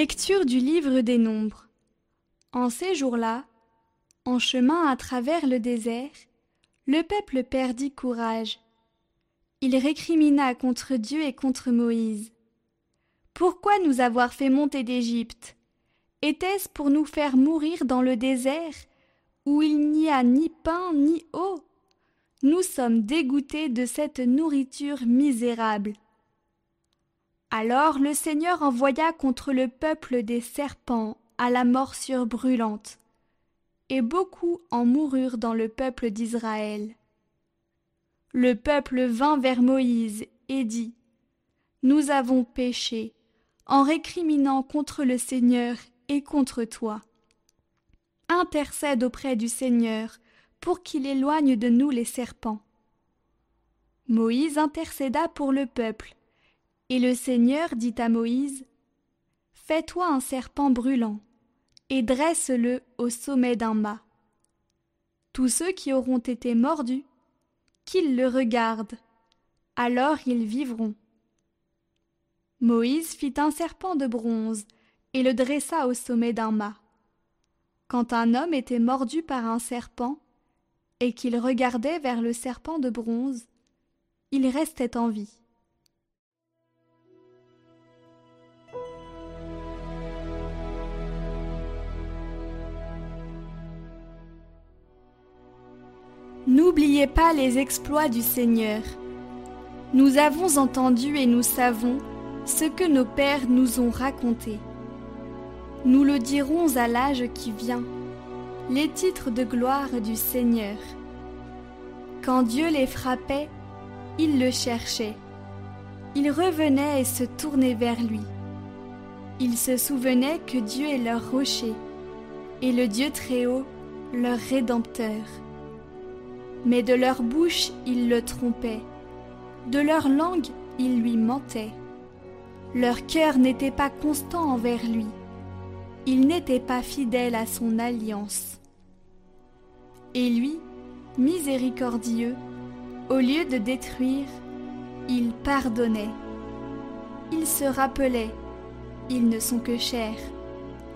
Lecture du livre des Nombres. En ces jours-là, en chemin à travers le désert, le peuple perdit courage. Il récrimina contre Dieu et contre Moïse. Pourquoi nous avoir fait monter d'Égypte? Était-ce pour nous faire mourir dans le désert, où il n'y a ni pain ni eau? Nous sommes dégoûtés de cette nourriture misérable. Alors le Seigneur envoya contre le peuple des serpents à la morsure brûlante, et beaucoup en moururent dans le peuple d'Israël. Le peuple vint vers Moïse et dit Nous avons péché en récriminant contre le Seigneur et contre toi. Intercède auprès du Seigneur pour qu'il éloigne de nous les serpents. Moïse intercéda pour le peuple, et le Seigneur dit à Moïse Fais-toi un serpent brûlant, et dresse-le au sommet d'un mât. Tous ceux qui auront été mordus, qu'ils le regardent, alors ils vivront. Moïse fit un serpent de bronze et le dressa au sommet d'un mât. Quand un homme était mordu par un serpent, et qu'il regardait vers le serpent de bronze, il restait en vie. N'oubliez pas les exploits du Seigneur. Nous avons entendu et nous savons ce que nos pères nous ont raconté. Nous le dirons à l'âge qui vient, les titres de gloire du Seigneur. Quand Dieu les frappait, ils le cherchaient. Ils revenaient et se tournaient vers lui. Ils se souvenaient que Dieu est leur rocher et le Dieu très haut leur rédempteur. Mais de leur bouche ils le trompaient, de leur langue ils lui mentaient. Leur cœur n'était pas constant envers lui, ils n'étaient pas fidèles à son alliance. Et lui, miséricordieux, au lieu de détruire, il pardonnait. Il se rappelait, ils ne sont que chair,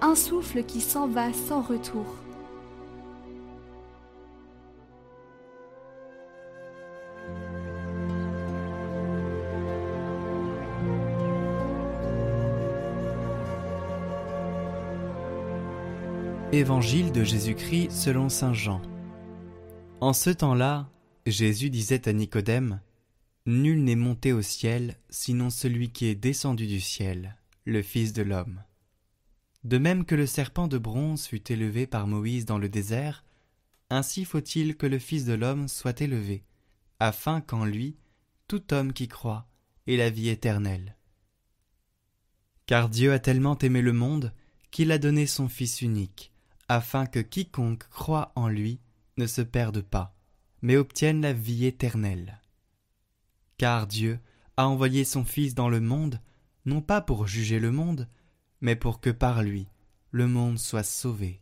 un souffle qui s'en va sans retour. Évangile de Jésus-Christ selon Saint Jean. En ce temps-là, Jésus disait à Nicodème, Nul n'est monté au ciel, sinon celui qui est descendu du ciel, le Fils de l'homme. De même que le serpent de bronze fut élevé par Moïse dans le désert, ainsi faut-il que le Fils de l'homme soit élevé, afin qu'en lui, tout homme qui croit ait la vie éternelle. Car Dieu a tellement aimé le monde qu'il a donné son Fils unique, afin que quiconque croit en lui ne se perde pas, mais obtienne la vie éternelle. Car Dieu a envoyé son Fils dans le monde, non pas pour juger le monde, mais pour que par lui le monde soit sauvé.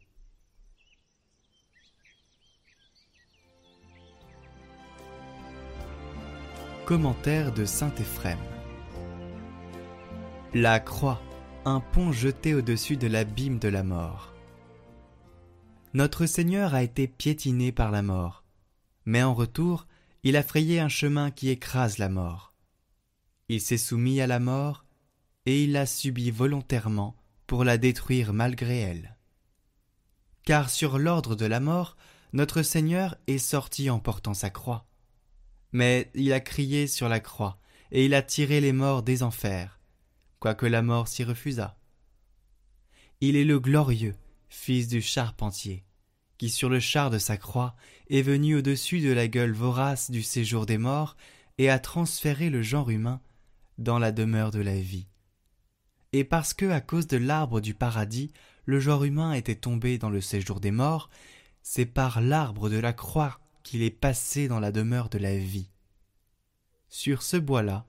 Commentaire de Saint Éphrem La croix, un pont jeté au-dessus de l'abîme de la mort notre Seigneur a été piétiné par la mort, mais en retour, il a frayé un chemin qui écrase la mort. Il s'est soumis à la mort, et il l'a subi volontairement pour la détruire malgré elle. Car sur l'ordre de la mort, notre Seigneur est sorti en portant sa croix. Mais il a crié sur la croix, et il a tiré les morts des enfers, quoique la mort s'y refusât. Il est le glorieux, fils du charpentier, qui sur le char de sa croix est venu au-dessus de la gueule vorace du séjour des morts et a transféré le genre humain dans la demeure de la vie. Et parce que, à cause de l'arbre du paradis, le genre humain était tombé dans le séjour des morts, c'est par l'arbre de la croix qu'il est passé dans la demeure de la vie. Sur ce bois-là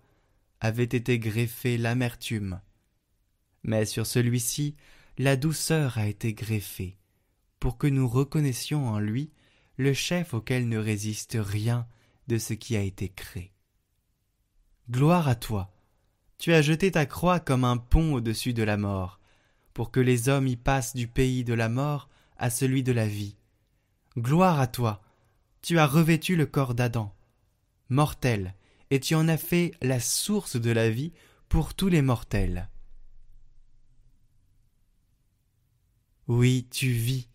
avait été greffée l'amertume, mais sur celui-ci la douceur a été greffée, pour que nous reconnaissions en lui le chef auquel ne résiste rien de ce qui a été créé. Gloire à toi. Tu as jeté ta croix comme un pont au-dessus de la mort, pour que les hommes y passent du pays de la mort à celui de la vie. Gloire à toi, tu as revêtu le corps d'Adam, mortel, et tu en as fait la source de la vie pour tous les mortels. Oui, tu vis,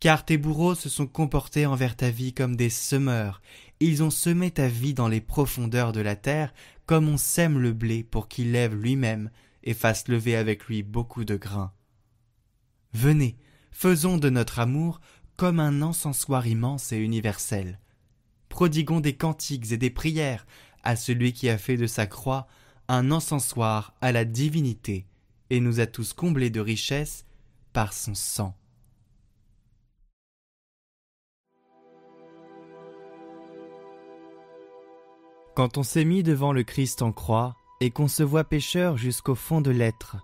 car tes bourreaux se sont comportés envers ta vie comme des semeurs, ils ont semé ta vie dans les profondeurs de la terre, comme on sème le blé pour qu'il lève lui-même et fasse lever avec lui beaucoup de grains. Venez, faisons de notre amour comme un encensoir immense et universel. Prodiguons des cantiques et des prières à celui qui a fait de sa croix un encensoir à la divinité et nous a tous comblés de richesses par son sang. Quand on s'est mis devant le Christ en croix, et qu'on se voit pécheur jusqu'au fond de l'être,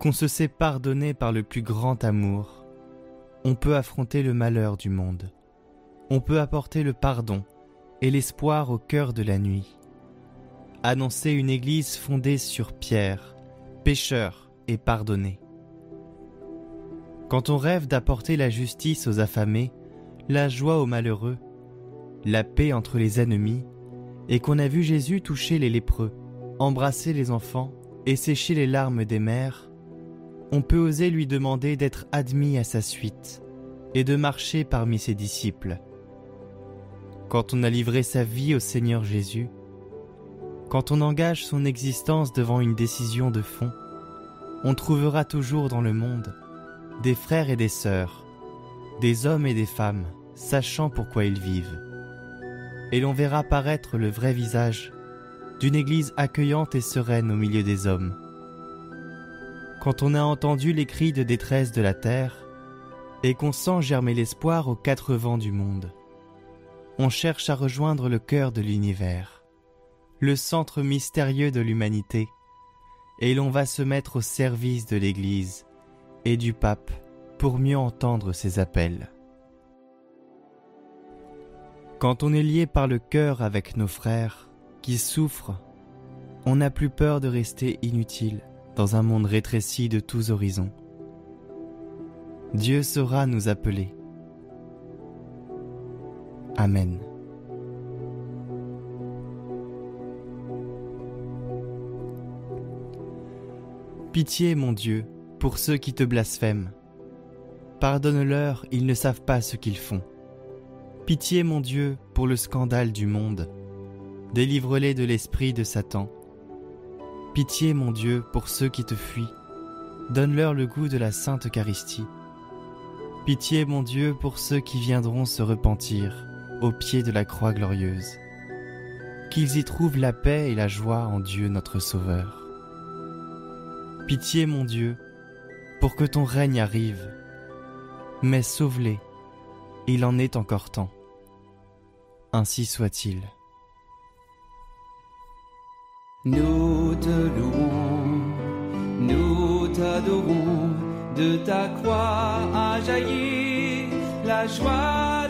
qu'on se sait pardonner par le plus grand amour, on peut affronter le malheur du monde, on peut apporter le pardon et l'espoir au cœur de la nuit, annoncer une Église fondée sur Pierre, pécheur et pardonné. Quand on rêve d'apporter la justice aux affamés, la joie aux malheureux, la paix entre les ennemis, et qu'on a vu Jésus toucher les lépreux, embrasser les enfants et sécher les larmes des mères, on peut oser lui demander d'être admis à sa suite et de marcher parmi ses disciples. Quand on a livré sa vie au Seigneur Jésus, quand on engage son existence devant une décision de fond, on trouvera toujours dans le monde des frères et des sœurs, des hommes et des femmes, sachant pourquoi ils vivent. Et l'on verra paraître le vrai visage d'une Église accueillante et sereine au milieu des hommes. Quand on a entendu les cris de détresse de la terre, et qu'on sent germer l'espoir aux quatre vents du monde, on cherche à rejoindre le cœur de l'univers, le centre mystérieux de l'humanité, et l'on va se mettre au service de l'Église et du pape pour mieux entendre ses appels. Quand on est lié par le cœur avec nos frères, qui souffrent, on n'a plus peur de rester inutile dans un monde rétréci de tous horizons. Dieu saura nous appeler. Amen. Pitié, mon Dieu, pour ceux qui te blasphèment. Pardonne-leur, ils ne savent pas ce qu'ils font. Pitié, mon Dieu, pour le scandale du monde. Délivre-les de l'esprit de Satan. Pitié, mon Dieu, pour ceux qui te fuient. Donne-leur le goût de la sainte Eucharistie. Pitié, mon Dieu, pour ceux qui viendront se repentir au pied de la croix glorieuse. Qu'ils y trouvent la paix et la joie en Dieu notre Sauveur. Pitié, mon Dieu, pour que ton règne arrive. Mais sauve-les, il en est encore temps. Ainsi soit-il. Nous te louons, nous t'adorons, de ta croix a jailli la joie